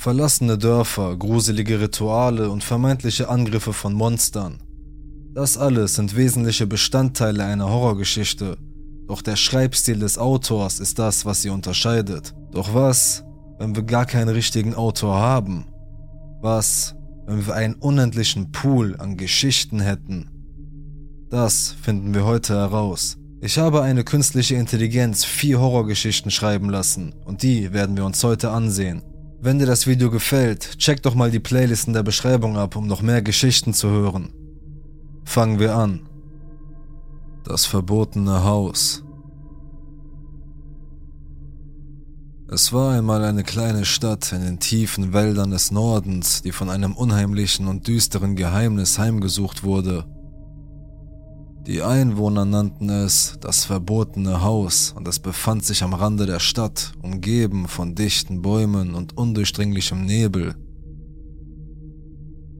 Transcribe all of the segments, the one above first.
Verlassene Dörfer, gruselige Rituale und vermeintliche Angriffe von Monstern. Das alles sind wesentliche Bestandteile einer Horrorgeschichte, doch der Schreibstil des Autors ist das, was sie unterscheidet. Doch was, wenn wir gar keinen richtigen Autor haben? Was, wenn wir einen unendlichen Pool an Geschichten hätten? Das finden wir heute heraus. Ich habe eine künstliche Intelligenz vier Horrorgeschichten schreiben lassen und die werden wir uns heute ansehen. Wenn dir das Video gefällt, check doch mal die Playlist in der Beschreibung ab, um noch mehr Geschichten zu hören. Fangen wir an. Das verbotene Haus. Es war einmal eine kleine Stadt in den tiefen Wäldern des Nordens, die von einem unheimlichen und düsteren Geheimnis heimgesucht wurde. Die Einwohner nannten es das verbotene Haus und es befand sich am Rande der Stadt, umgeben von dichten Bäumen und undurchdringlichem Nebel.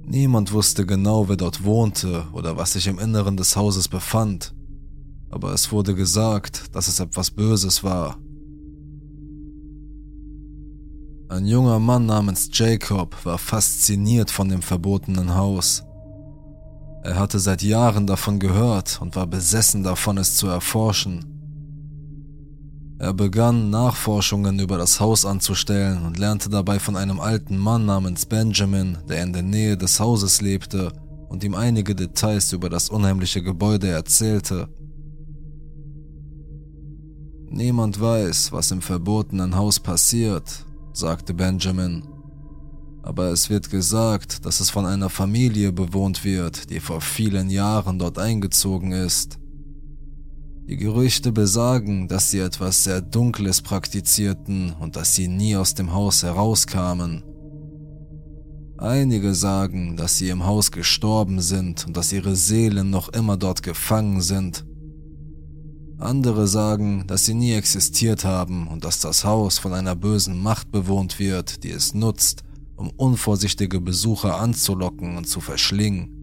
Niemand wusste genau, wer dort wohnte oder was sich im Inneren des Hauses befand, aber es wurde gesagt, dass es etwas Böses war. Ein junger Mann namens Jacob war fasziniert von dem verbotenen Haus. Er hatte seit Jahren davon gehört und war besessen davon, es zu erforschen. Er begann Nachforschungen über das Haus anzustellen und lernte dabei von einem alten Mann namens Benjamin, der in der Nähe des Hauses lebte und ihm einige Details über das unheimliche Gebäude erzählte. Niemand weiß, was im verbotenen Haus passiert, sagte Benjamin. Aber es wird gesagt, dass es von einer Familie bewohnt wird, die vor vielen Jahren dort eingezogen ist. Die Gerüchte besagen, dass sie etwas sehr Dunkles praktizierten und dass sie nie aus dem Haus herauskamen. Einige sagen, dass sie im Haus gestorben sind und dass ihre Seelen noch immer dort gefangen sind. Andere sagen, dass sie nie existiert haben und dass das Haus von einer bösen Macht bewohnt wird, die es nutzt, um unvorsichtige Besucher anzulocken und zu verschlingen.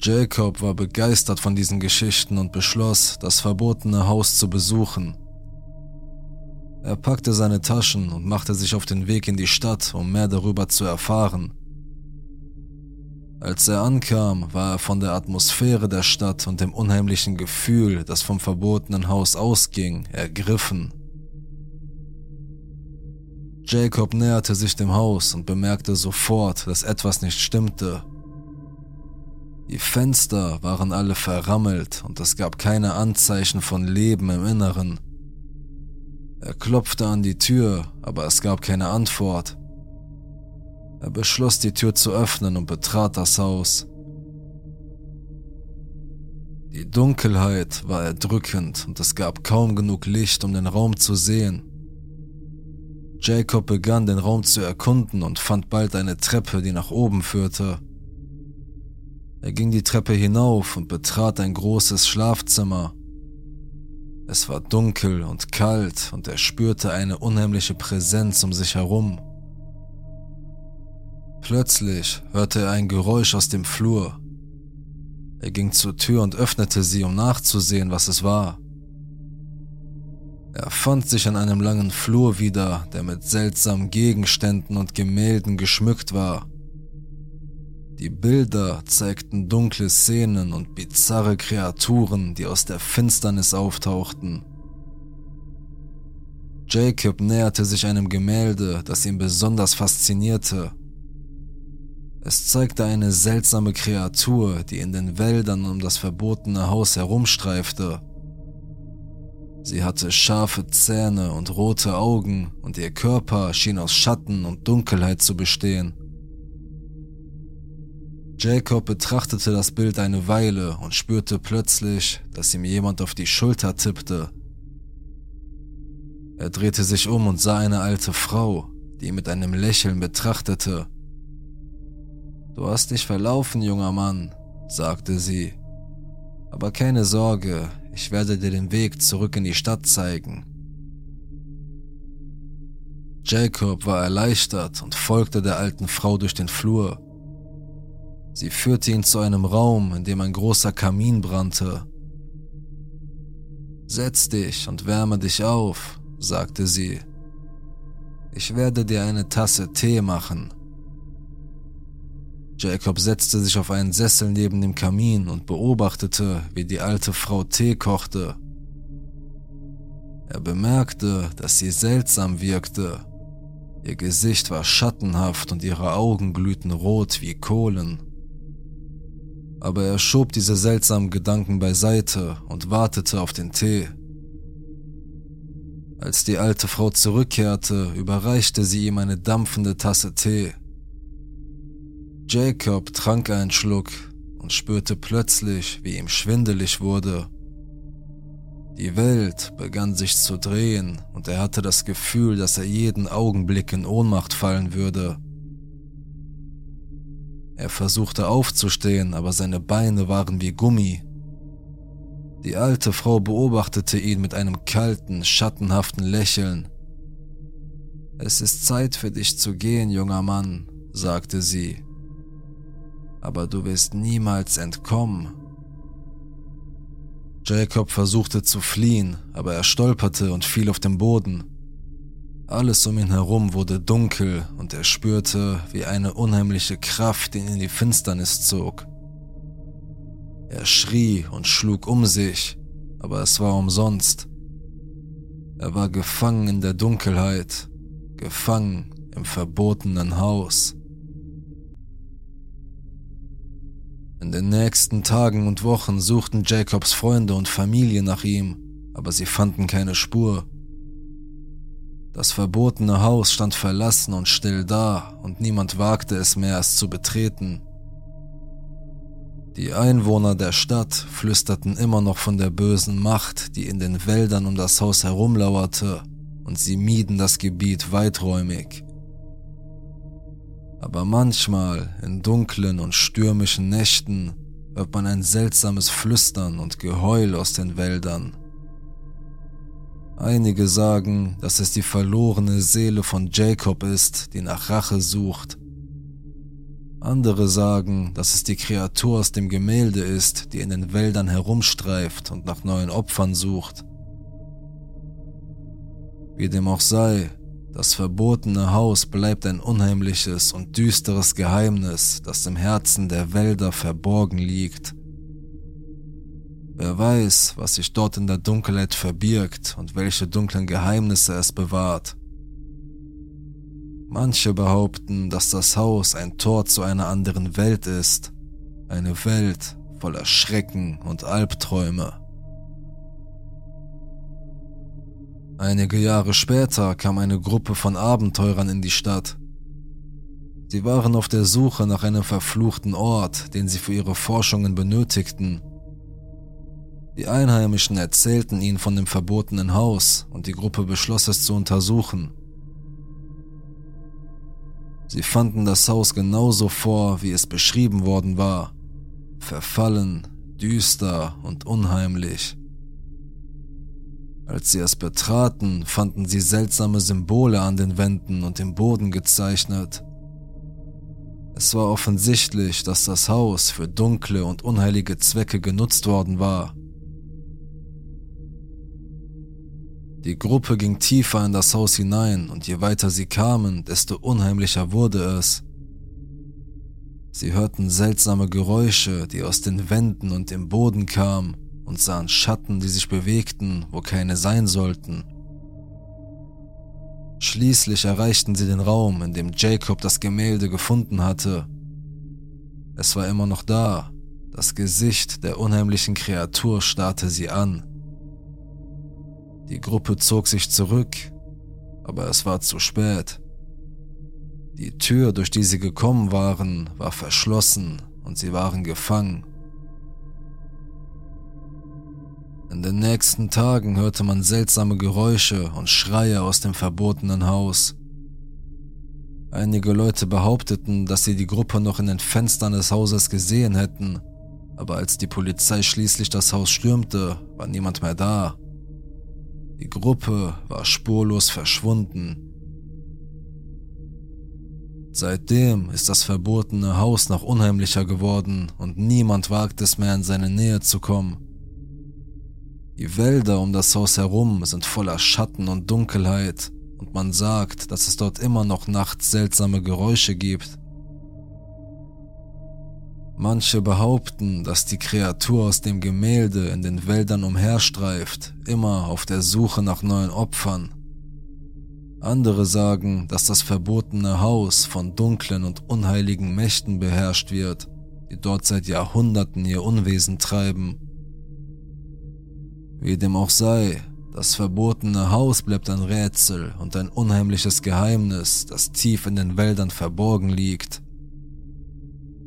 Jacob war begeistert von diesen Geschichten und beschloss, das verbotene Haus zu besuchen. Er packte seine Taschen und machte sich auf den Weg in die Stadt, um mehr darüber zu erfahren. Als er ankam, war er von der Atmosphäre der Stadt und dem unheimlichen Gefühl, das vom verbotenen Haus ausging, ergriffen. Jacob näherte sich dem Haus und bemerkte sofort, dass etwas nicht stimmte. Die Fenster waren alle verrammelt und es gab keine Anzeichen von Leben im Inneren. Er klopfte an die Tür, aber es gab keine Antwort. Er beschloss, die Tür zu öffnen und betrat das Haus. Die Dunkelheit war erdrückend und es gab kaum genug Licht, um den Raum zu sehen. Jacob begann den Raum zu erkunden und fand bald eine Treppe, die nach oben führte. Er ging die Treppe hinauf und betrat ein großes Schlafzimmer. Es war dunkel und kalt und er spürte eine unheimliche Präsenz um sich herum. Plötzlich hörte er ein Geräusch aus dem Flur. Er ging zur Tür und öffnete sie, um nachzusehen, was es war. Er fand sich an einem langen Flur wieder, der mit seltsamen Gegenständen und Gemälden geschmückt war. Die Bilder zeigten dunkle Szenen und bizarre Kreaturen, die aus der Finsternis auftauchten. Jacob näherte sich einem Gemälde, das ihn besonders faszinierte. Es zeigte eine seltsame Kreatur, die in den Wäldern um das verbotene Haus herumstreifte. Sie hatte scharfe Zähne und rote Augen und ihr Körper schien aus Schatten und Dunkelheit zu bestehen. Jacob betrachtete das Bild eine Weile und spürte plötzlich, dass ihm jemand auf die Schulter tippte. Er drehte sich um und sah eine alte Frau, die ihn mit einem Lächeln betrachtete. Du hast dich verlaufen, junger Mann, sagte sie. Aber keine Sorge, ich werde dir den Weg zurück in die Stadt zeigen. Jacob war erleichtert und folgte der alten Frau durch den Flur. Sie führte ihn zu einem Raum, in dem ein großer Kamin brannte. Setz dich und wärme dich auf, sagte sie. Ich werde dir eine Tasse Tee machen. Jacob setzte sich auf einen Sessel neben dem Kamin und beobachtete, wie die alte Frau Tee kochte. Er bemerkte, dass sie seltsam wirkte. Ihr Gesicht war schattenhaft und ihre Augen glühten rot wie Kohlen. Aber er schob diese seltsamen Gedanken beiseite und wartete auf den Tee. Als die alte Frau zurückkehrte, überreichte sie ihm eine dampfende Tasse Tee. Jacob trank einen Schluck und spürte plötzlich, wie ihm schwindelig wurde. Die Welt begann sich zu drehen und er hatte das Gefühl, dass er jeden Augenblick in Ohnmacht fallen würde. Er versuchte aufzustehen, aber seine Beine waren wie Gummi. Die alte Frau beobachtete ihn mit einem kalten, schattenhaften Lächeln. Es ist Zeit für dich zu gehen, junger Mann, sagte sie. Aber du wirst niemals entkommen. Jacob versuchte zu fliehen, aber er stolperte und fiel auf den Boden. Alles um ihn herum wurde dunkel und er spürte, wie eine unheimliche Kraft ihn in die Finsternis zog. Er schrie und schlug um sich, aber es war umsonst. Er war gefangen in der Dunkelheit, gefangen im verbotenen Haus. In den nächsten Tagen und Wochen suchten Jacobs Freunde und Familie nach ihm, aber sie fanden keine Spur. Das verbotene Haus stand verlassen und still da, und niemand wagte es mehr, es zu betreten. Die Einwohner der Stadt flüsterten immer noch von der bösen Macht, die in den Wäldern um das Haus herumlauerte, und sie mieden das Gebiet weiträumig. Aber manchmal, in dunklen und stürmischen Nächten, hört man ein seltsames Flüstern und Geheul aus den Wäldern. Einige sagen, dass es die verlorene Seele von Jacob ist, die nach Rache sucht andere sagen, dass es die Kreatur aus dem Gemälde ist, die in den Wäldern herumstreift und nach neuen Opfern sucht. Wie dem auch sei, das verbotene Haus bleibt ein unheimliches und düsteres Geheimnis, das im Herzen der Wälder verborgen liegt. Wer weiß, was sich dort in der Dunkelheit verbirgt und welche dunklen Geheimnisse es bewahrt. Manche behaupten, dass das Haus ein Tor zu einer anderen Welt ist, eine Welt voller Schrecken und Albträume. Einige Jahre später kam eine Gruppe von Abenteurern in die Stadt. Sie waren auf der Suche nach einem verfluchten Ort, den sie für ihre Forschungen benötigten. Die Einheimischen erzählten ihnen von dem verbotenen Haus und die Gruppe beschloss es zu untersuchen. Sie fanden das Haus genauso vor, wie es beschrieben worden war. Verfallen, düster und unheimlich. Als sie es betraten, fanden sie seltsame Symbole an den Wänden und im Boden gezeichnet. Es war offensichtlich, dass das Haus für dunkle und unheilige Zwecke genutzt worden war. Die Gruppe ging tiefer in das Haus hinein und je weiter sie kamen, desto unheimlicher wurde es. Sie hörten seltsame Geräusche, die aus den Wänden und dem Boden kamen und sahen Schatten, die sich bewegten, wo keine sein sollten. Schließlich erreichten sie den Raum, in dem Jacob das Gemälde gefunden hatte. Es war immer noch da, das Gesicht der unheimlichen Kreatur starrte sie an. Die Gruppe zog sich zurück, aber es war zu spät. Die Tür, durch die sie gekommen waren, war verschlossen und sie waren gefangen. In den nächsten Tagen hörte man seltsame Geräusche und Schreie aus dem verbotenen Haus. Einige Leute behaupteten, dass sie die Gruppe noch in den Fenstern des Hauses gesehen hätten, aber als die Polizei schließlich das Haus stürmte, war niemand mehr da. Die Gruppe war spurlos verschwunden. Seitdem ist das verbotene Haus noch unheimlicher geworden und niemand wagt es mehr in seine Nähe zu kommen. Die Wälder um das Haus herum sind voller Schatten und Dunkelheit und man sagt, dass es dort immer noch nachts seltsame Geräusche gibt. Manche behaupten, dass die Kreatur aus dem Gemälde in den Wäldern umherstreift, immer auf der Suche nach neuen Opfern. Andere sagen, dass das verbotene Haus von dunklen und unheiligen Mächten beherrscht wird, die dort seit Jahrhunderten ihr Unwesen treiben. Wie dem auch sei, das verbotene Haus bleibt ein Rätsel und ein unheimliches Geheimnis, das tief in den Wäldern verborgen liegt.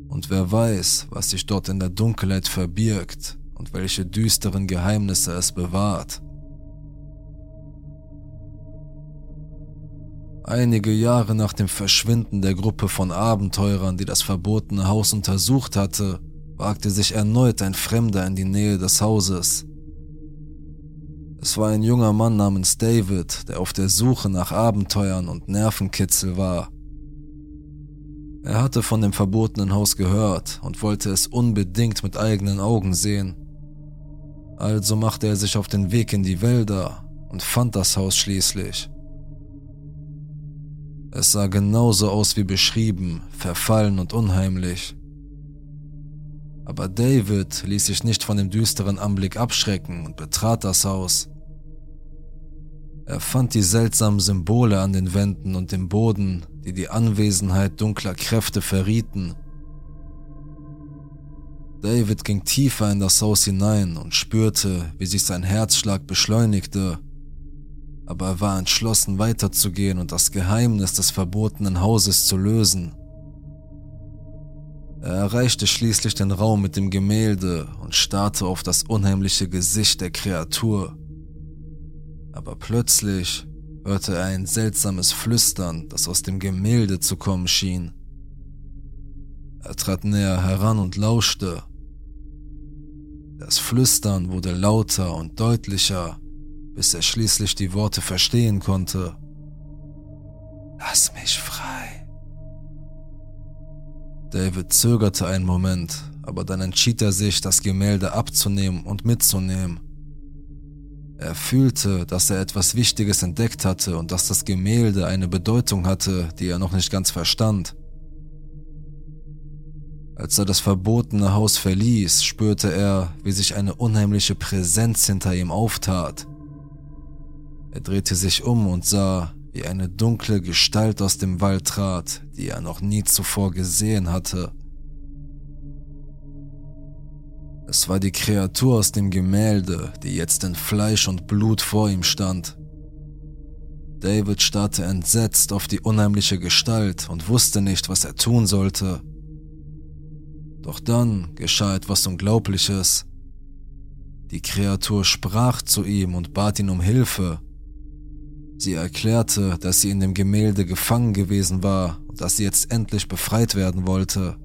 Und wer weiß, was sich dort in der Dunkelheit verbirgt und welche düsteren Geheimnisse es bewahrt. Einige Jahre nach dem Verschwinden der Gruppe von Abenteurern, die das verbotene Haus untersucht hatte, wagte sich erneut ein Fremder in die Nähe des Hauses. Es war ein junger Mann namens David, der auf der Suche nach Abenteuern und Nervenkitzel war. Er hatte von dem verbotenen Haus gehört und wollte es unbedingt mit eigenen Augen sehen. Also machte er sich auf den Weg in die Wälder und fand das Haus schließlich. Es sah genauso aus wie beschrieben, verfallen und unheimlich. Aber David ließ sich nicht von dem düsteren Anblick abschrecken und betrat das Haus. Er fand die seltsamen Symbole an den Wänden und dem Boden, die die Anwesenheit dunkler Kräfte verrieten. David ging tiefer in das Haus hinein und spürte, wie sich sein Herzschlag beschleunigte, aber er war entschlossen weiterzugehen und das Geheimnis des verbotenen Hauses zu lösen. Er erreichte schließlich den Raum mit dem Gemälde und starrte auf das unheimliche Gesicht der Kreatur aber plötzlich hörte er ein seltsames Flüstern, das aus dem Gemälde zu kommen schien. Er trat näher heran und lauschte. Das Flüstern wurde lauter und deutlicher, bis er schließlich die Worte verstehen konnte. Lass mich frei. David zögerte einen Moment, aber dann entschied er sich, das Gemälde abzunehmen und mitzunehmen. Er fühlte, dass er etwas Wichtiges entdeckt hatte und dass das Gemälde eine Bedeutung hatte, die er noch nicht ganz verstand. Als er das verbotene Haus verließ, spürte er, wie sich eine unheimliche Präsenz hinter ihm auftat. Er drehte sich um und sah, wie eine dunkle Gestalt aus dem Wald trat, die er noch nie zuvor gesehen hatte. Es war die Kreatur aus dem Gemälde, die jetzt in Fleisch und Blut vor ihm stand. David starrte entsetzt auf die unheimliche Gestalt und wusste nicht, was er tun sollte. Doch dann geschah etwas Unglaubliches. Die Kreatur sprach zu ihm und bat ihn um Hilfe. Sie erklärte, dass sie in dem Gemälde gefangen gewesen war und dass sie jetzt endlich befreit werden wollte.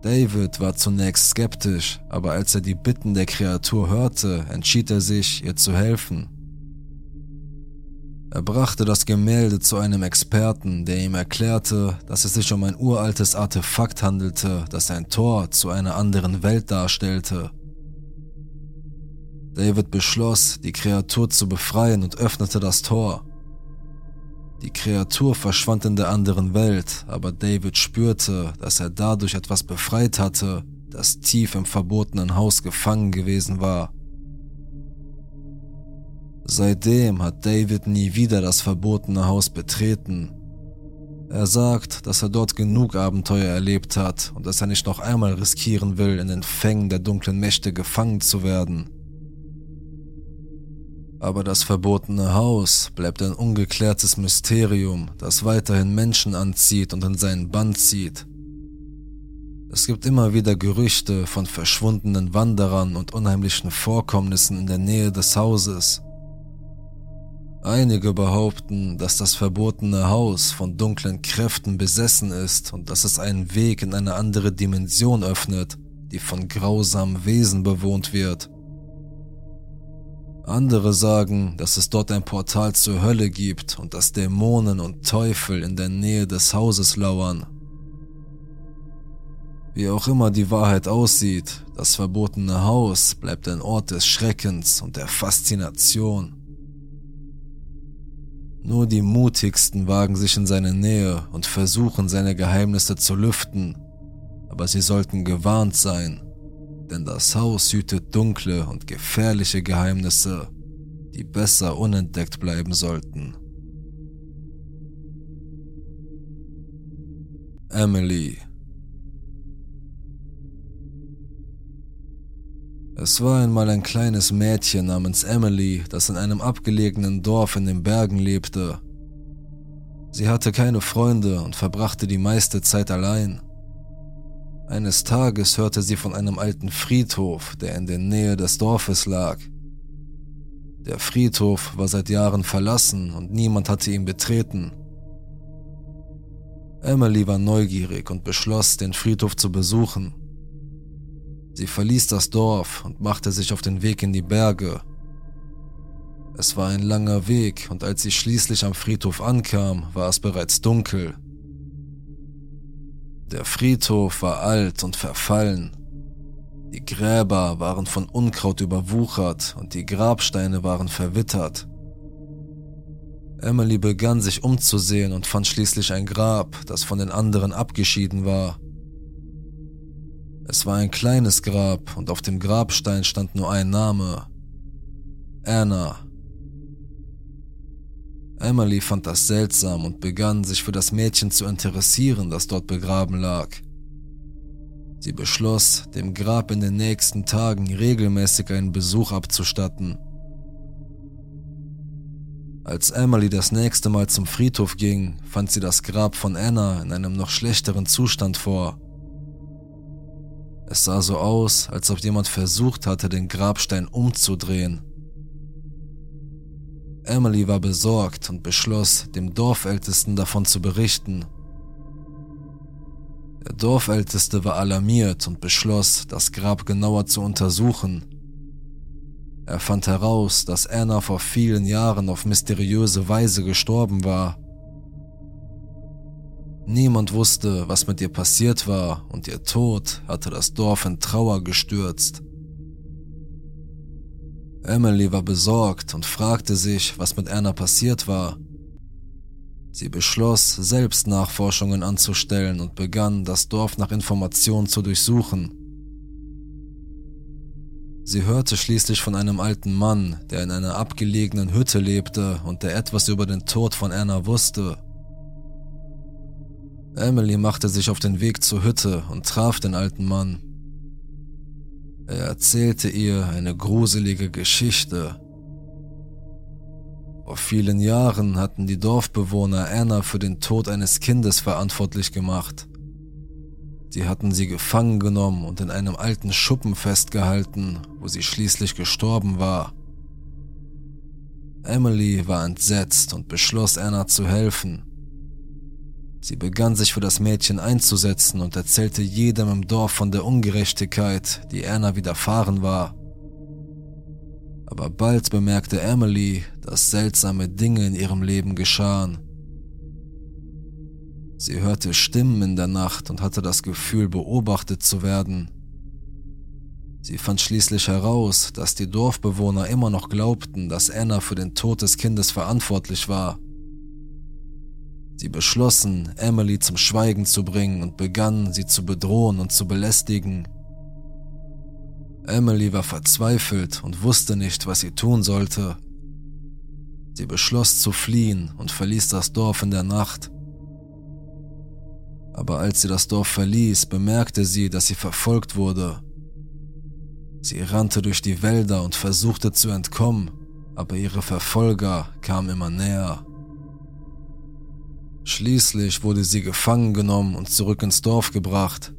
David war zunächst skeptisch, aber als er die Bitten der Kreatur hörte, entschied er sich, ihr zu helfen. Er brachte das Gemälde zu einem Experten, der ihm erklärte, dass es sich um ein uraltes Artefakt handelte, das ein Tor zu einer anderen Welt darstellte. David beschloss, die Kreatur zu befreien und öffnete das Tor. Die Kreatur verschwand in der anderen Welt, aber David spürte, dass er dadurch etwas befreit hatte, das tief im verbotenen Haus gefangen gewesen war. Seitdem hat David nie wieder das verbotene Haus betreten. Er sagt, dass er dort genug Abenteuer erlebt hat und dass er nicht noch einmal riskieren will, in den Fängen der dunklen Mächte gefangen zu werden. Aber das verbotene Haus bleibt ein ungeklärtes Mysterium, das weiterhin Menschen anzieht und in seinen Bann zieht. Es gibt immer wieder Gerüchte von verschwundenen Wanderern und unheimlichen Vorkommnissen in der Nähe des Hauses. Einige behaupten, dass das verbotene Haus von dunklen Kräften besessen ist und dass es einen Weg in eine andere Dimension öffnet, die von grausamen Wesen bewohnt wird. Andere sagen, dass es dort ein Portal zur Hölle gibt und dass Dämonen und Teufel in der Nähe des Hauses lauern. Wie auch immer die Wahrheit aussieht, das verbotene Haus bleibt ein Ort des Schreckens und der Faszination. Nur die mutigsten wagen sich in seine Nähe und versuchen seine Geheimnisse zu lüften, aber sie sollten gewarnt sein, denn das Haus hütet dunkle und gefährliche Geheimnisse, die besser unentdeckt bleiben sollten. Emily Es war einmal ein kleines Mädchen namens Emily, das in einem abgelegenen Dorf in den Bergen lebte. Sie hatte keine Freunde und verbrachte die meiste Zeit allein. Eines Tages hörte sie von einem alten Friedhof, der in der Nähe des Dorfes lag. Der Friedhof war seit Jahren verlassen und niemand hatte ihn betreten. Emily war neugierig und beschloss, den Friedhof zu besuchen. Sie verließ das Dorf und machte sich auf den Weg in die Berge. Es war ein langer Weg und als sie schließlich am Friedhof ankam, war es bereits dunkel. Der Friedhof war alt und verfallen. Die Gräber waren von Unkraut überwuchert und die Grabsteine waren verwittert. Emily begann sich umzusehen und fand schließlich ein Grab, das von den anderen abgeschieden war. Es war ein kleines Grab und auf dem Grabstein stand nur ein Name. Anna. Emily fand das seltsam und begann sich für das Mädchen zu interessieren, das dort begraben lag. Sie beschloss, dem Grab in den nächsten Tagen regelmäßig einen Besuch abzustatten. Als Emily das nächste Mal zum Friedhof ging, fand sie das Grab von Anna in einem noch schlechteren Zustand vor. Es sah so aus, als ob jemand versucht hatte, den Grabstein umzudrehen. Emily war besorgt und beschloss, dem Dorfältesten davon zu berichten. Der Dorfälteste war alarmiert und beschloss, das Grab genauer zu untersuchen. Er fand heraus, dass Anna vor vielen Jahren auf mysteriöse Weise gestorben war Niemand wusste, was mit ihr passiert war und ihr Tod hatte das Dorf in Trauer gestürzt. Emily war besorgt und fragte sich, was mit Anna passiert war. Sie beschloss, selbst Nachforschungen anzustellen und begann, das Dorf nach Informationen zu durchsuchen. Sie hörte schließlich von einem alten Mann, der in einer abgelegenen Hütte lebte und der etwas über den Tod von Anna wusste. Emily machte sich auf den Weg zur Hütte und traf den alten Mann. Er erzählte ihr eine gruselige Geschichte. Vor vielen Jahren hatten die Dorfbewohner Anna für den Tod eines Kindes verantwortlich gemacht. Sie hatten sie gefangen genommen und in einem alten Schuppen festgehalten, wo sie schließlich gestorben war. Emily war entsetzt und beschloss Anna zu helfen. Sie begann sich für das Mädchen einzusetzen und erzählte jedem im Dorf von der Ungerechtigkeit, die Anna widerfahren war. Aber bald bemerkte Emily, dass seltsame Dinge in ihrem Leben geschahen. Sie hörte Stimmen in der Nacht und hatte das Gefühl, beobachtet zu werden. Sie fand schließlich heraus, dass die Dorfbewohner immer noch glaubten, dass Anna für den Tod des Kindes verantwortlich war. Sie beschlossen, Emily zum Schweigen zu bringen und begannen, sie zu bedrohen und zu belästigen. Emily war verzweifelt und wusste nicht, was sie tun sollte. Sie beschloss zu fliehen und verließ das Dorf in der Nacht. Aber als sie das Dorf verließ, bemerkte sie, dass sie verfolgt wurde. Sie rannte durch die Wälder und versuchte zu entkommen, aber ihre Verfolger kamen immer näher. Schließlich wurde sie gefangen genommen und zurück ins Dorf gebracht.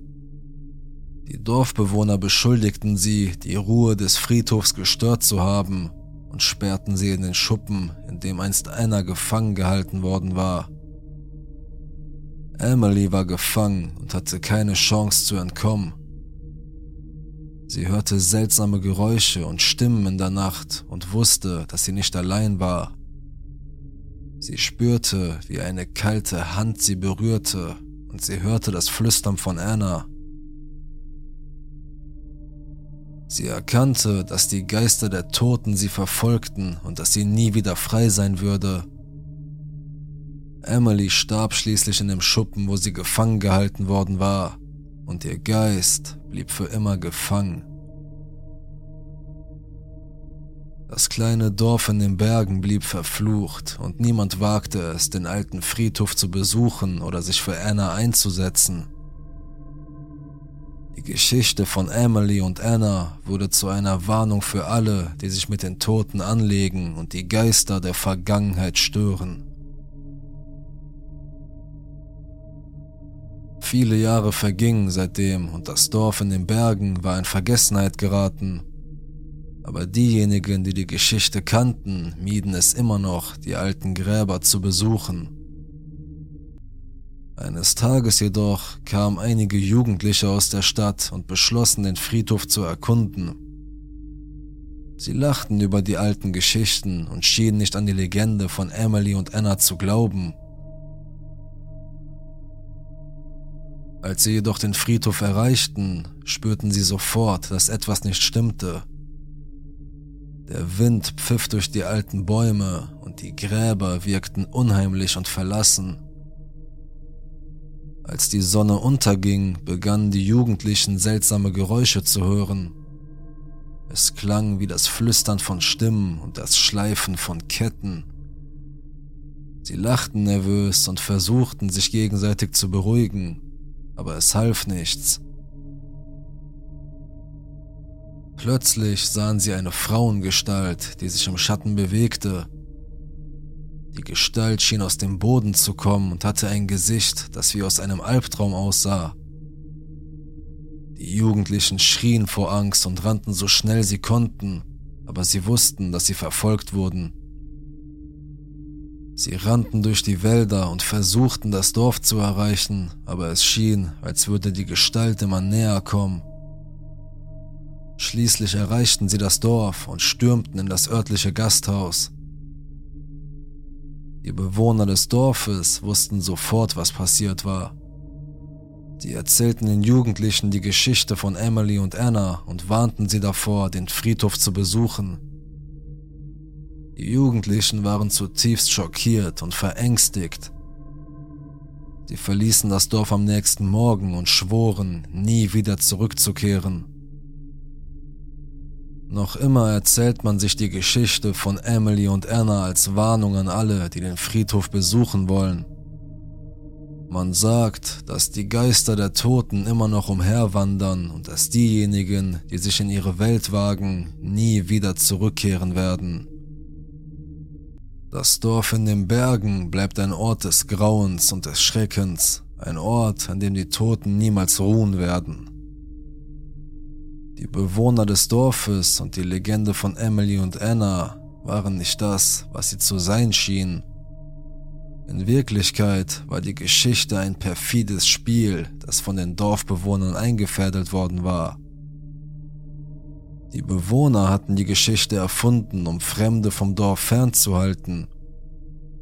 Die Dorfbewohner beschuldigten sie, die Ruhe des Friedhofs gestört zu haben und sperrten sie in den Schuppen, in dem einst einer gefangen gehalten worden war. Emily war gefangen und hatte keine Chance zu entkommen. Sie hörte seltsame Geräusche und Stimmen in der Nacht und wusste, dass sie nicht allein war. Sie spürte, wie eine kalte Hand sie berührte und sie hörte das Flüstern von Anna. Sie erkannte, dass die Geister der Toten sie verfolgten und dass sie nie wieder frei sein würde. Emily starb schließlich in dem Schuppen, wo sie gefangen gehalten worden war, und ihr Geist blieb für immer gefangen. Das kleine Dorf in den Bergen blieb verflucht und niemand wagte es, den alten Friedhof zu besuchen oder sich für Anna einzusetzen. Die Geschichte von Emily und Anna wurde zu einer Warnung für alle, die sich mit den Toten anlegen und die Geister der Vergangenheit stören. Viele Jahre vergingen seitdem und das Dorf in den Bergen war in Vergessenheit geraten. Aber diejenigen, die die Geschichte kannten, mieden es immer noch, die alten Gräber zu besuchen. Eines Tages jedoch kamen einige Jugendliche aus der Stadt und beschlossen, den Friedhof zu erkunden. Sie lachten über die alten Geschichten und schienen nicht an die Legende von Emily und Anna zu glauben. Als sie jedoch den Friedhof erreichten, spürten sie sofort, dass etwas nicht stimmte. Der Wind pfiff durch die alten Bäume und die Gräber wirkten unheimlich und verlassen. Als die Sonne unterging, begannen die Jugendlichen seltsame Geräusche zu hören. Es klang wie das Flüstern von Stimmen und das Schleifen von Ketten. Sie lachten nervös und versuchten sich gegenseitig zu beruhigen, aber es half nichts. Plötzlich sahen sie eine Frauengestalt, die sich im Schatten bewegte. Die Gestalt schien aus dem Boden zu kommen und hatte ein Gesicht, das wie aus einem Albtraum aussah. Die Jugendlichen schrien vor Angst und rannten so schnell sie konnten, aber sie wussten, dass sie verfolgt wurden. Sie rannten durch die Wälder und versuchten das Dorf zu erreichen, aber es schien, als würde die Gestalt immer näher kommen. Schließlich erreichten sie das Dorf und stürmten in das örtliche Gasthaus. Die Bewohner des Dorfes wussten sofort, was passiert war. Sie erzählten den Jugendlichen die Geschichte von Emily und Anna und warnten sie davor, den Friedhof zu besuchen. Die Jugendlichen waren zutiefst schockiert und verängstigt. Sie verließen das Dorf am nächsten Morgen und schworen, nie wieder zurückzukehren. Noch immer erzählt man sich die Geschichte von Emily und Anna als Warnung an alle, die den Friedhof besuchen wollen. Man sagt, dass die Geister der Toten immer noch umherwandern und dass diejenigen, die sich in ihre Welt wagen, nie wieder zurückkehren werden. Das Dorf in den Bergen bleibt ein Ort des Grauens und des Schreckens, ein Ort, an dem die Toten niemals ruhen werden. Die Bewohner des Dorfes und die Legende von Emily und Anna waren nicht das, was sie zu sein schienen. In Wirklichkeit war die Geschichte ein perfides Spiel, das von den Dorfbewohnern eingefädelt worden war. Die Bewohner hatten die Geschichte erfunden, um Fremde vom Dorf fernzuhalten.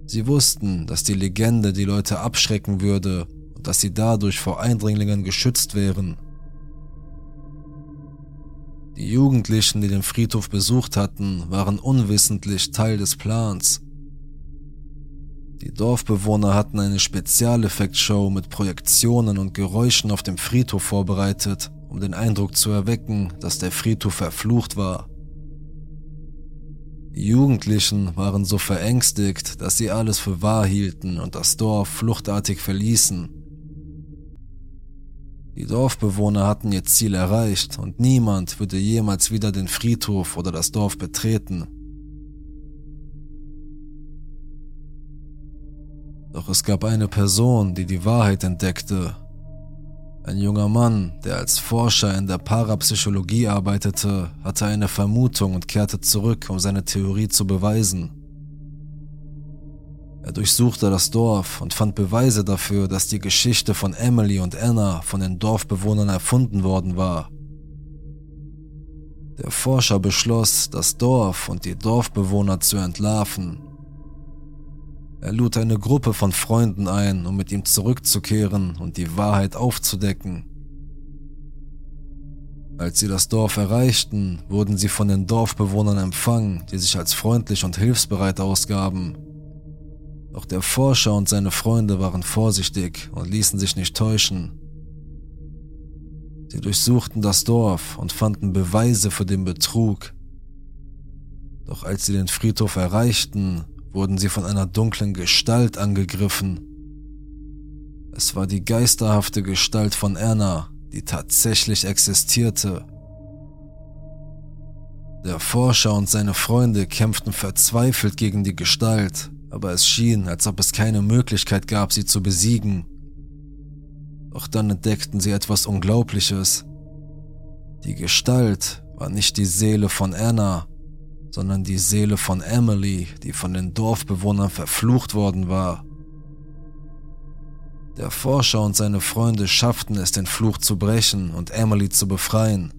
Sie wussten, dass die Legende die Leute abschrecken würde und dass sie dadurch vor Eindringlingen geschützt wären. Die Jugendlichen, die den Friedhof besucht hatten, waren unwissentlich Teil des Plans. Die Dorfbewohner hatten eine Spezialeffektshow mit Projektionen und Geräuschen auf dem Friedhof vorbereitet um den Eindruck zu erwecken, dass der Friedhof verflucht war. Die Jugendlichen waren so verängstigt, dass sie alles für wahr hielten und das Dorf fluchtartig verließen. Die Dorfbewohner hatten ihr Ziel erreicht und niemand würde jemals wieder den Friedhof oder das Dorf betreten. Doch es gab eine Person, die die Wahrheit entdeckte ein junger Mann, der als Forscher in der Parapsychologie arbeitete, hatte eine Vermutung und kehrte zurück, um seine Theorie zu beweisen. Er durchsuchte das Dorf und fand Beweise dafür, dass die Geschichte von Emily und Anna von den Dorfbewohnern erfunden worden war. Der Forscher beschloss, das Dorf und die Dorfbewohner zu entlarven er lud eine Gruppe von Freunden ein, um mit ihm zurückzukehren und die Wahrheit aufzudecken. Als sie das Dorf erreichten, wurden sie von den Dorfbewohnern empfangen, die sich als freundlich und hilfsbereit ausgaben. Doch der Forscher und seine Freunde waren vorsichtig und ließen sich nicht täuschen. Sie durchsuchten das Dorf und fanden Beweise für den Betrug. Doch als sie den Friedhof erreichten, wurden sie von einer dunklen Gestalt angegriffen. Es war die geisterhafte Gestalt von Erna, die tatsächlich existierte. Der Forscher und seine Freunde kämpften verzweifelt gegen die Gestalt, aber es schien, als ob es keine Möglichkeit gab, sie zu besiegen. Doch dann entdeckten sie etwas Unglaubliches. Die Gestalt war nicht die Seele von Anna, sondern die Seele von Emily, die von den Dorfbewohnern verflucht worden war. Der Forscher und seine Freunde schafften es, den Fluch zu brechen und Emily zu befreien.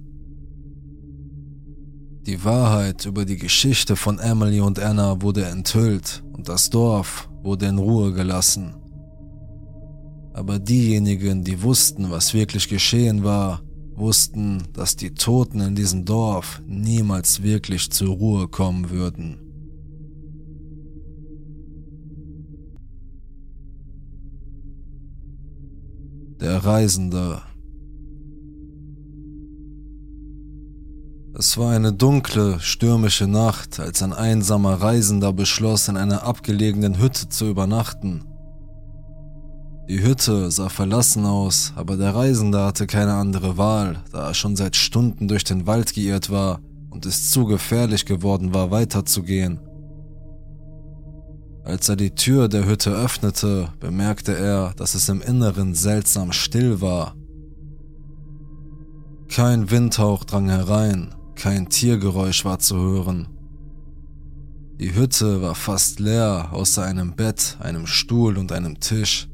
Die Wahrheit über die Geschichte von Emily und Anna wurde enthüllt und das Dorf wurde in Ruhe gelassen. Aber diejenigen, die wussten, was wirklich geschehen war, wussten, dass die Toten in diesem Dorf niemals wirklich zur Ruhe kommen würden. Der Reisende Es war eine dunkle, stürmische Nacht, als ein einsamer Reisender beschloss, in einer abgelegenen Hütte zu übernachten. Die Hütte sah verlassen aus, aber der Reisende hatte keine andere Wahl, da er schon seit Stunden durch den Wald geirrt war und es zu gefährlich geworden war, weiterzugehen. Als er die Tür der Hütte öffnete, bemerkte er, dass es im Inneren seltsam still war. Kein Windhauch drang herein, kein Tiergeräusch war zu hören. Die Hütte war fast leer, außer einem Bett, einem Stuhl und einem Tisch.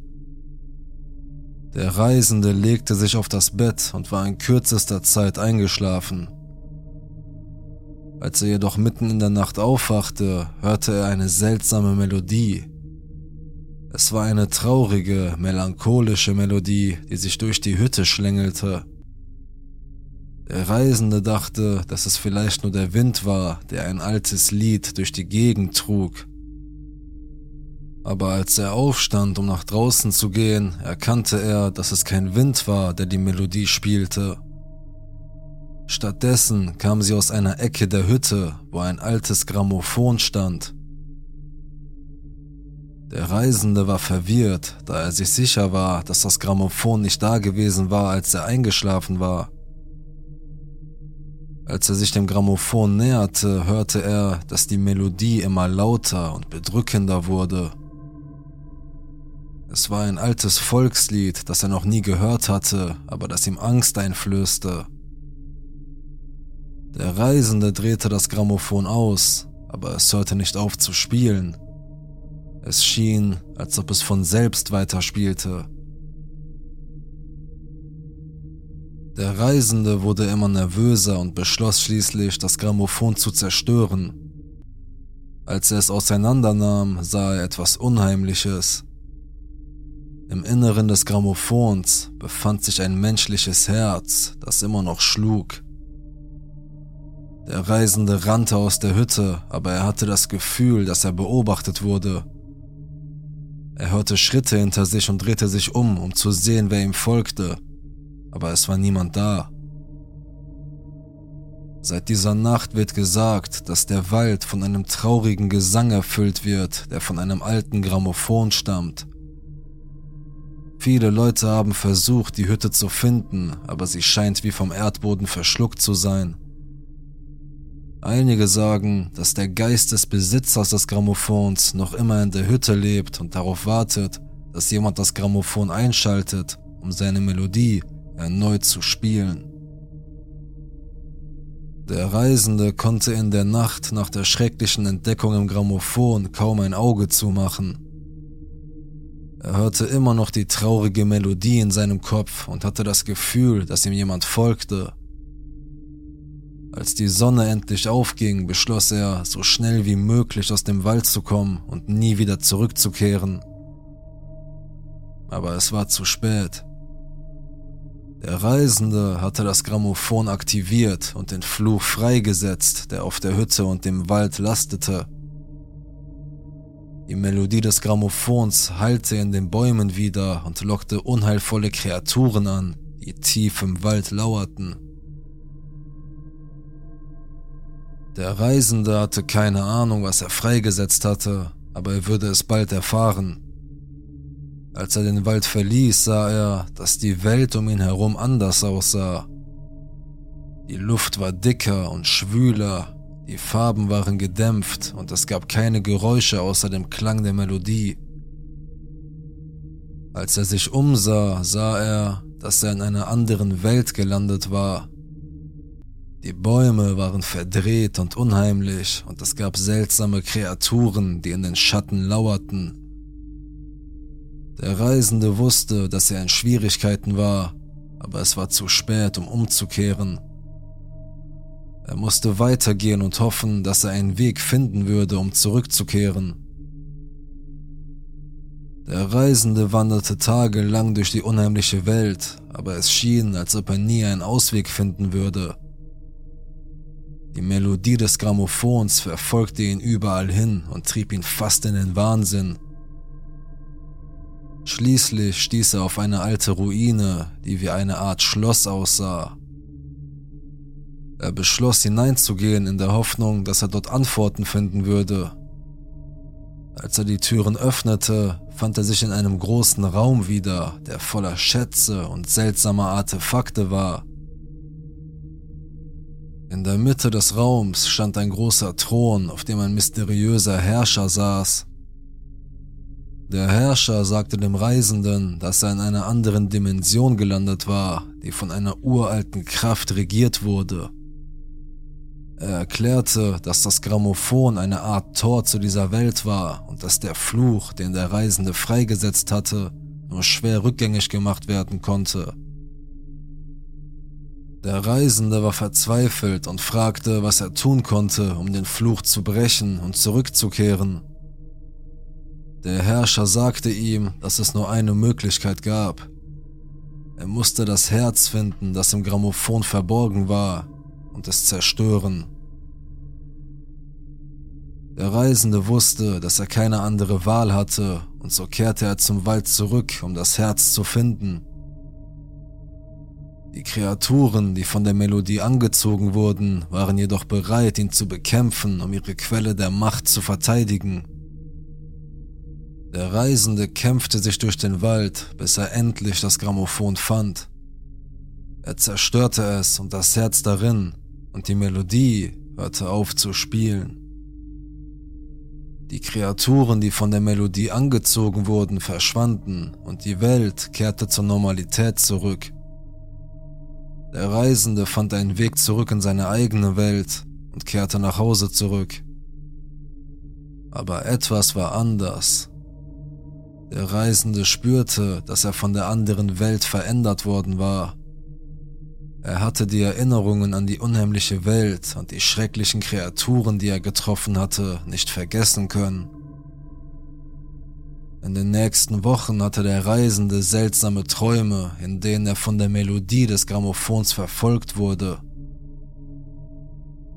Der Reisende legte sich auf das Bett und war in kürzester Zeit eingeschlafen. Als er jedoch mitten in der Nacht aufwachte, hörte er eine seltsame Melodie. Es war eine traurige, melancholische Melodie, die sich durch die Hütte schlängelte. Der Reisende dachte, dass es vielleicht nur der Wind war, der ein altes Lied durch die Gegend trug. Aber als er aufstand, um nach draußen zu gehen, erkannte er, dass es kein Wind war, der die Melodie spielte. Stattdessen kam sie aus einer Ecke der Hütte, wo ein altes Grammophon stand. Der Reisende war verwirrt, da er sich sicher war, dass das Grammophon nicht da gewesen war, als er eingeschlafen war. Als er sich dem Grammophon näherte, hörte er, dass die Melodie immer lauter und bedrückender wurde. Es war ein altes Volkslied, das er noch nie gehört hatte, aber das ihm Angst einflößte. Der Reisende drehte das Grammophon aus, aber es hörte nicht auf zu spielen. Es schien, als ob es von selbst weiterspielte. Der Reisende wurde immer nervöser und beschloss schließlich, das Grammophon zu zerstören. Als er es auseinandernahm, sah er etwas Unheimliches. Im Inneren des Grammophons befand sich ein menschliches Herz, das immer noch schlug. Der Reisende rannte aus der Hütte, aber er hatte das Gefühl, dass er beobachtet wurde. Er hörte Schritte hinter sich und drehte sich um, um zu sehen, wer ihm folgte aber es war niemand da. Seit dieser Nacht wird gesagt, dass der Wald von einem traurigen Gesang erfüllt wird, der von einem alten Grammophon stammt. Viele Leute haben versucht, die Hütte zu finden, aber sie scheint wie vom Erdboden verschluckt zu sein. Einige sagen, dass der Geist des Besitzers des Grammophons noch immer in der Hütte lebt und darauf wartet, dass jemand das Grammophon einschaltet, um seine Melodie erneut zu spielen. Der Reisende konnte in der Nacht nach der schrecklichen Entdeckung im Grammophon kaum ein Auge zumachen. Er hörte immer noch die traurige Melodie in seinem Kopf und hatte das Gefühl, dass ihm jemand folgte. Als die Sonne endlich aufging, beschloss er, so schnell wie möglich aus dem Wald zu kommen und nie wieder zurückzukehren. Aber es war zu spät. Der Reisende hatte das Grammophon aktiviert und den Fluch freigesetzt, der auf der Hütte und dem Wald lastete. Die Melodie des Grammophons hallte in den Bäumen wieder und lockte unheilvolle Kreaturen an, die tief im Wald lauerten. Der Reisende hatte keine Ahnung, was er freigesetzt hatte, aber er würde es bald erfahren. Als er den Wald verließ, sah er, dass die Welt um ihn herum anders aussah. Die Luft war dicker und schwüler, die Farben waren gedämpft und es gab keine Geräusche außer dem Klang der Melodie. Als er sich umsah, sah er, dass er in einer anderen Welt gelandet war. Die Bäume waren verdreht und unheimlich und es gab seltsame Kreaturen, die in den Schatten lauerten. Der Reisende wusste, dass er in Schwierigkeiten war, aber es war zu spät, um umzukehren. Er musste weitergehen und hoffen, dass er einen Weg finden würde, um zurückzukehren. Der Reisende wanderte tagelang durch die unheimliche Welt, aber es schien, als ob er nie einen Ausweg finden würde. Die Melodie des Grammophons verfolgte ihn überall hin und trieb ihn fast in den Wahnsinn. Schließlich stieß er auf eine alte Ruine, die wie eine Art Schloss aussah. Er beschloss hineinzugehen in der Hoffnung, dass er dort Antworten finden würde. Als er die Türen öffnete, fand er sich in einem großen Raum wieder, der voller Schätze und seltsamer Artefakte war. In der Mitte des Raums stand ein großer Thron, auf dem ein mysteriöser Herrscher saß. Der Herrscher sagte dem Reisenden, dass er in einer anderen Dimension gelandet war, die von einer uralten Kraft regiert wurde. Er erklärte, dass das Grammophon eine Art Tor zu dieser Welt war und dass der Fluch, den der Reisende freigesetzt hatte, nur schwer rückgängig gemacht werden konnte. Der Reisende war verzweifelt und fragte, was er tun konnte, um den Fluch zu brechen und zurückzukehren. Der Herrscher sagte ihm, dass es nur eine Möglichkeit gab. Er musste das Herz finden, das im Grammophon verborgen war, und es zerstören. Der Reisende wusste, dass er keine andere Wahl hatte, und so kehrte er zum Wald zurück, um das Herz zu finden. Die Kreaturen, die von der Melodie angezogen wurden, waren jedoch bereit, ihn zu bekämpfen, um ihre Quelle der Macht zu verteidigen. Der Reisende kämpfte sich durch den Wald, bis er endlich das Grammophon fand. Er zerstörte es und das Herz darin, und die Melodie hörte auf zu spielen. Die Kreaturen, die von der Melodie angezogen wurden, verschwanden und die Welt kehrte zur Normalität zurück. Der Reisende fand einen Weg zurück in seine eigene Welt und kehrte nach Hause zurück. Aber etwas war anders. Der Reisende spürte, dass er von der anderen Welt verändert worden war er hatte die Erinnerungen an die unheimliche Welt und die schrecklichen Kreaturen, die er getroffen hatte, nicht vergessen können. In den nächsten Wochen hatte der Reisende seltsame Träume, in denen er von der Melodie des Grammophons verfolgt wurde.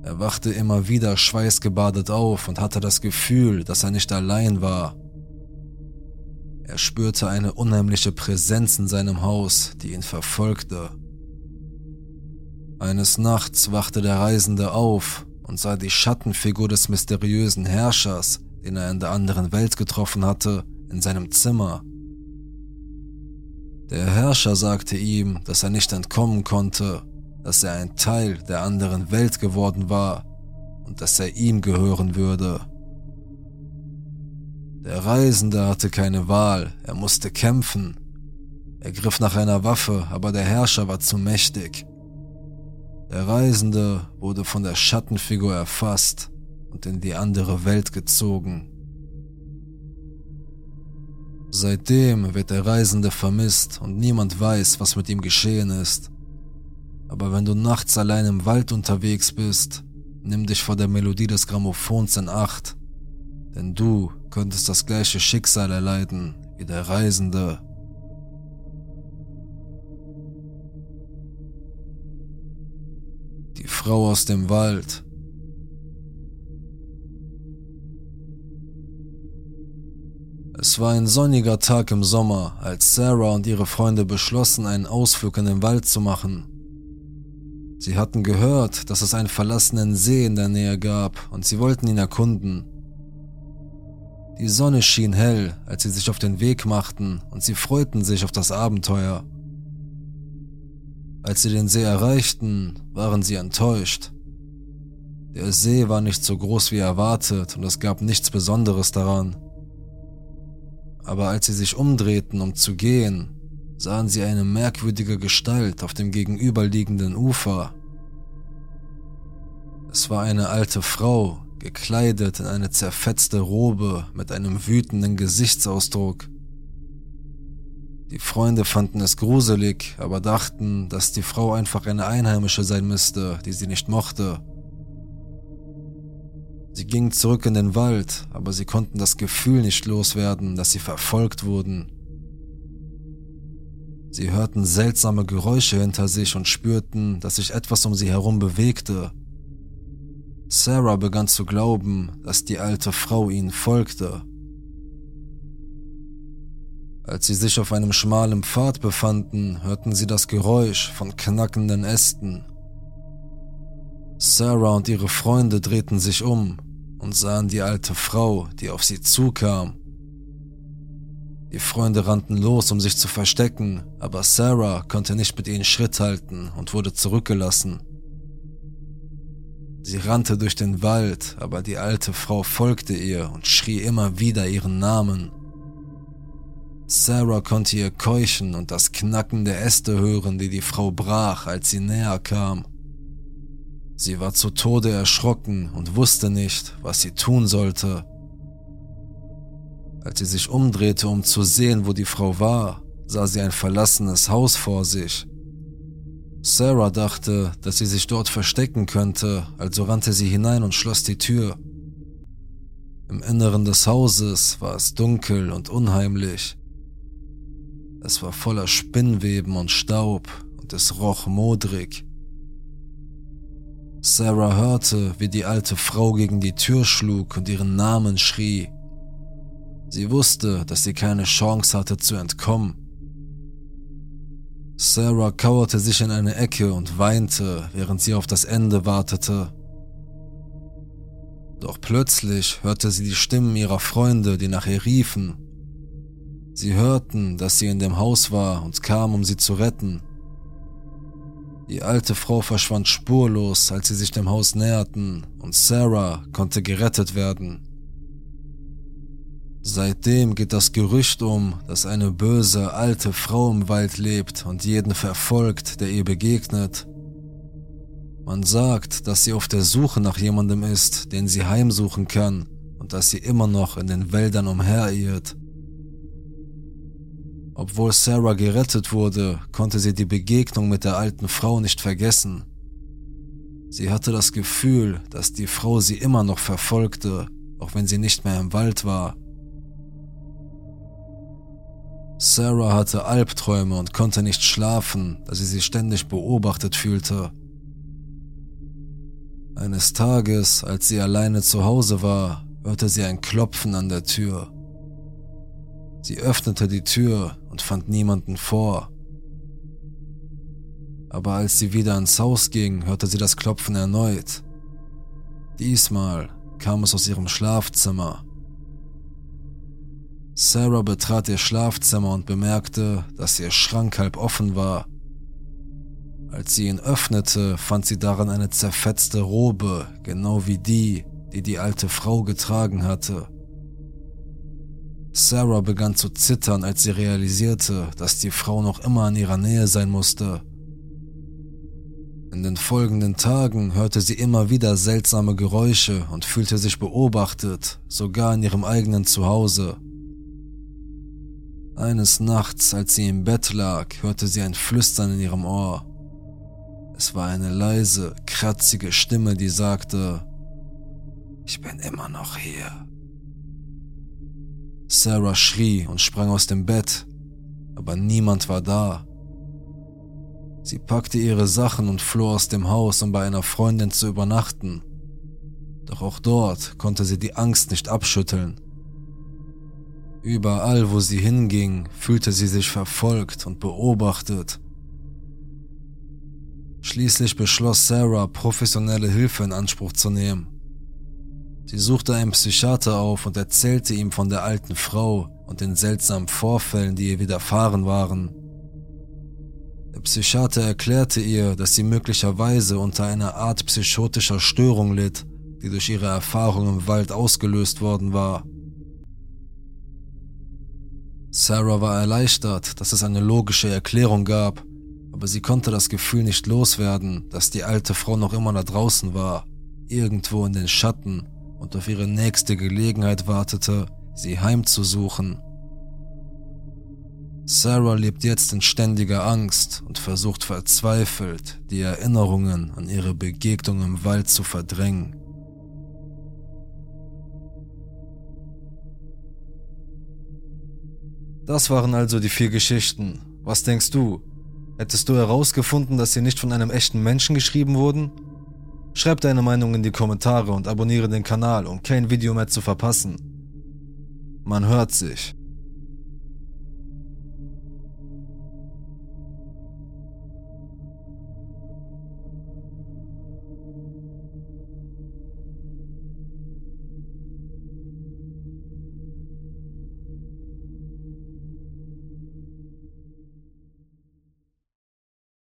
Er wachte immer wieder schweißgebadet auf und hatte das Gefühl, dass er nicht allein war. Er spürte eine unheimliche Präsenz in seinem Haus, die ihn verfolgte. Eines Nachts wachte der Reisende auf und sah die Schattenfigur des mysteriösen Herrschers, den er in der anderen Welt getroffen hatte, in seinem Zimmer. Der Herrscher sagte ihm, dass er nicht entkommen konnte, dass er ein Teil der anderen Welt geworden war und dass er ihm gehören würde. Der Reisende hatte keine Wahl, er musste kämpfen. Er griff nach einer Waffe, aber der Herrscher war zu mächtig. Der Reisende wurde von der Schattenfigur erfasst und in die andere Welt gezogen. Seitdem wird der Reisende vermisst und niemand weiß, was mit ihm geschehen ist. Aber wenn du nachts allein im Wald unterwegs bist, nimm dich vor der Melodie des Grammophons in Acht, denn du könntest das gleiche Schicksal erleiden wie der Reisende Die Frau aus dem Wald. Es war ein sonniger Tag im Sommer, als Sarah und ihre Freunde beschlossen, einen Ausflug in den Wald zu machen. Sie hatten gehört, dass es einen verlassenen See in der Nähe gab und sie wollten ihn erkunden. Die Sonne schien hell, als sie sich auf den Weg machten und sie freuten sich auf das Abenteuer. Als sie den See erreichten, waren sie enttäuscht. Der See war nicht so groß wie erwartet und es gab nichts Besonderes daran aber als sie sich umdrehten, um zu gehen, sahen sie eine merkwürdige Gestalt auf dem gegenüberliegenden Ufer. Es war eine alte Frau, gekleidet in eine zerfetzte Robe mit einem wütenden Gesichtsausdruck. Die Freunde fanden es gruselig, aber dachten, dass die Frau einfach eine Einheimische sein müsste, die sie nicht mochte. Sie gingen zurück in den Wald, aber sie konnten das Gefühl nicht loswerden, dass sie verfolgt wurden. Sie hörten seltsame Geräusche hinter sich und spürten, dass sich etwas um sie herum bewegte. Sarah begann zu glauben, dass die alte Frau ihnen folgte. Als sie sich auf einem schmalen Pfad befanden, hörten sie das Geräusch von knackenden Ästen. Sarah und ihre Freunde drehten sich um und sahen die alte Frau, die auf sie zukam. Die Freunde rannten los, um sich zu verstecken, aber Sarah konnte nicht mit ihnen Schritt halten und wurde zurückgelassen. Sie rannte durch den Wald, aber die alte Frau folgte ihr und schrie immer wieder ihren Namen. Sarah konnte ihr keuchen und das Knacken der Äste hören, die die Frau brach, als sie näher kam. Sie war zu Tode erschrocken und wusste nicht, was sie tun sollte. Als sie sich umdrehte, um zu sehen, wo die Frau war, sah sie ein verlassenes Haus vor sich. Sarah dachte, dass sie sich dort verstecken könnte, also rannte sie hinein und schloss die Tür. Im Inneren des Hauses war es dunkel und unheimlich. Es war voller Spinnweben und Staub und es roch modrig. Sarah hörte, wie die alte Frau gegen die Tür schlug und ihren Namen schrie. Sie wusste, dass sie keine Chance hatte zu entkommen. Sarah kauerte sich in eine Ecke und weinte, während sie auf das Ende wartete. Doch plötzlich hörte sie die Stimmen ihrer Freunde, die nach ihr riefen. Sie hörten, dass sie in dem Haus war und kamen, um sie zu retten. Die alte Frau verschwand spurlos, als sie sich dem Haus näherten, und Sarah konnte gerettet werden. Seitdem geht das Gerücht um, dass eine böse alte Frau im Wald lebt und jeden verfolgt, der ihr begegnet. Man sagt, dass sie auf der Suche nach jemandem ist, den sie heimsuchen kann und dass sie immer noch in den Wäldern umherirrt. Obwohl Sarah gerettet wurde, konnte sie die Begegnung mit der alten Frau nicht vergessen. Sie hatte das Gefühl, dass die Frau sie immer noch verfolgte, auch wenn sie nicht mehr im Wald war. Sarah hatte Albträume und konnte nicht schlafen, da sie sich ständig beobachtet fühlte. Eines Tages, als sie alleine zu Hause war, hörte sie ein Klopfen an der Tür. Sie öffnete die Tür und fand niemanden vor. Aber als sie wieder ins Haus ging, hörte sie das Klopfen erneut. Diesmal kam es aus ihrem Schlafzimmer. Sarah betrat ihr Schlafzimmer und bemerkte, dass ihr Schrank halb offen war. Als sie ihn öffnete, fand sie darin eine zerfetzte Robe, genau wie die, die die alte Frau getragen hatte. Sarah begann zu zittern, als sie realisierte, dass die Frau noch immer in ihrer Nähe sein musste. In den folgenden Tagen hörte sie immer wieder seltsame Geräusche und fühlte sich beobachtet, sogar in ihrem eigenen Zuhause. Eines Nachts, als sie im Bett lag, hörte sie ein Flüstern in ihrem Ohr. Es war eine leise, kratzige Stimme, die sagte, ich bin immer noch hier. Sarah schrie und sprang aus dem Bett, aber niemand war da. Sie packte ihre Sachen und floh aus dem Haus, um bei einer Freundin zu übernachten. Doch auch dort konnte sie die Angst nicht abschütteln. Überall, wo sie hinging, fühlte sie sich verfolgt und beobachtet. Schließlich beschloss Sarah, professionelle Hilfe in Anspruch zu nehmen. Sie suchte einen Psychiater auf und erzählte ihm von der alten Frau und den seltsamen Vorfällen, die ihr widerfahren waren. Der Psychiater erklärte ihr, dass sie möglicherweise unter einer Art psychotischer Störung litt, die durch ihre Erfahrung im Wald ausgelöst worden war. Sarah war erleichtert, dass es eine logische Erklärung gab, aber sie konnte das Gefühl nicht loswerden, dass die alte Frau noch immer da draußen war, irgendwo in den Schatten und auf ihre nächste Gelegenheit wartete, sie heimzusuchen. Sarah lebt jetzt in ständiger Angst und versucht verzweifelt, die Erinnerungen an ihre Begegnung im Wald zu verdrängen. Das waren also die vier Geschichten. Was denkst du? Hättest du herausgefunden, dass sie nicht von einem echten Menschen geschrieben wurden? Schreib deine Meinung in die Kommentare und abonniere den Kanal, um kein Video mehr zu verpassen. Man hört sich.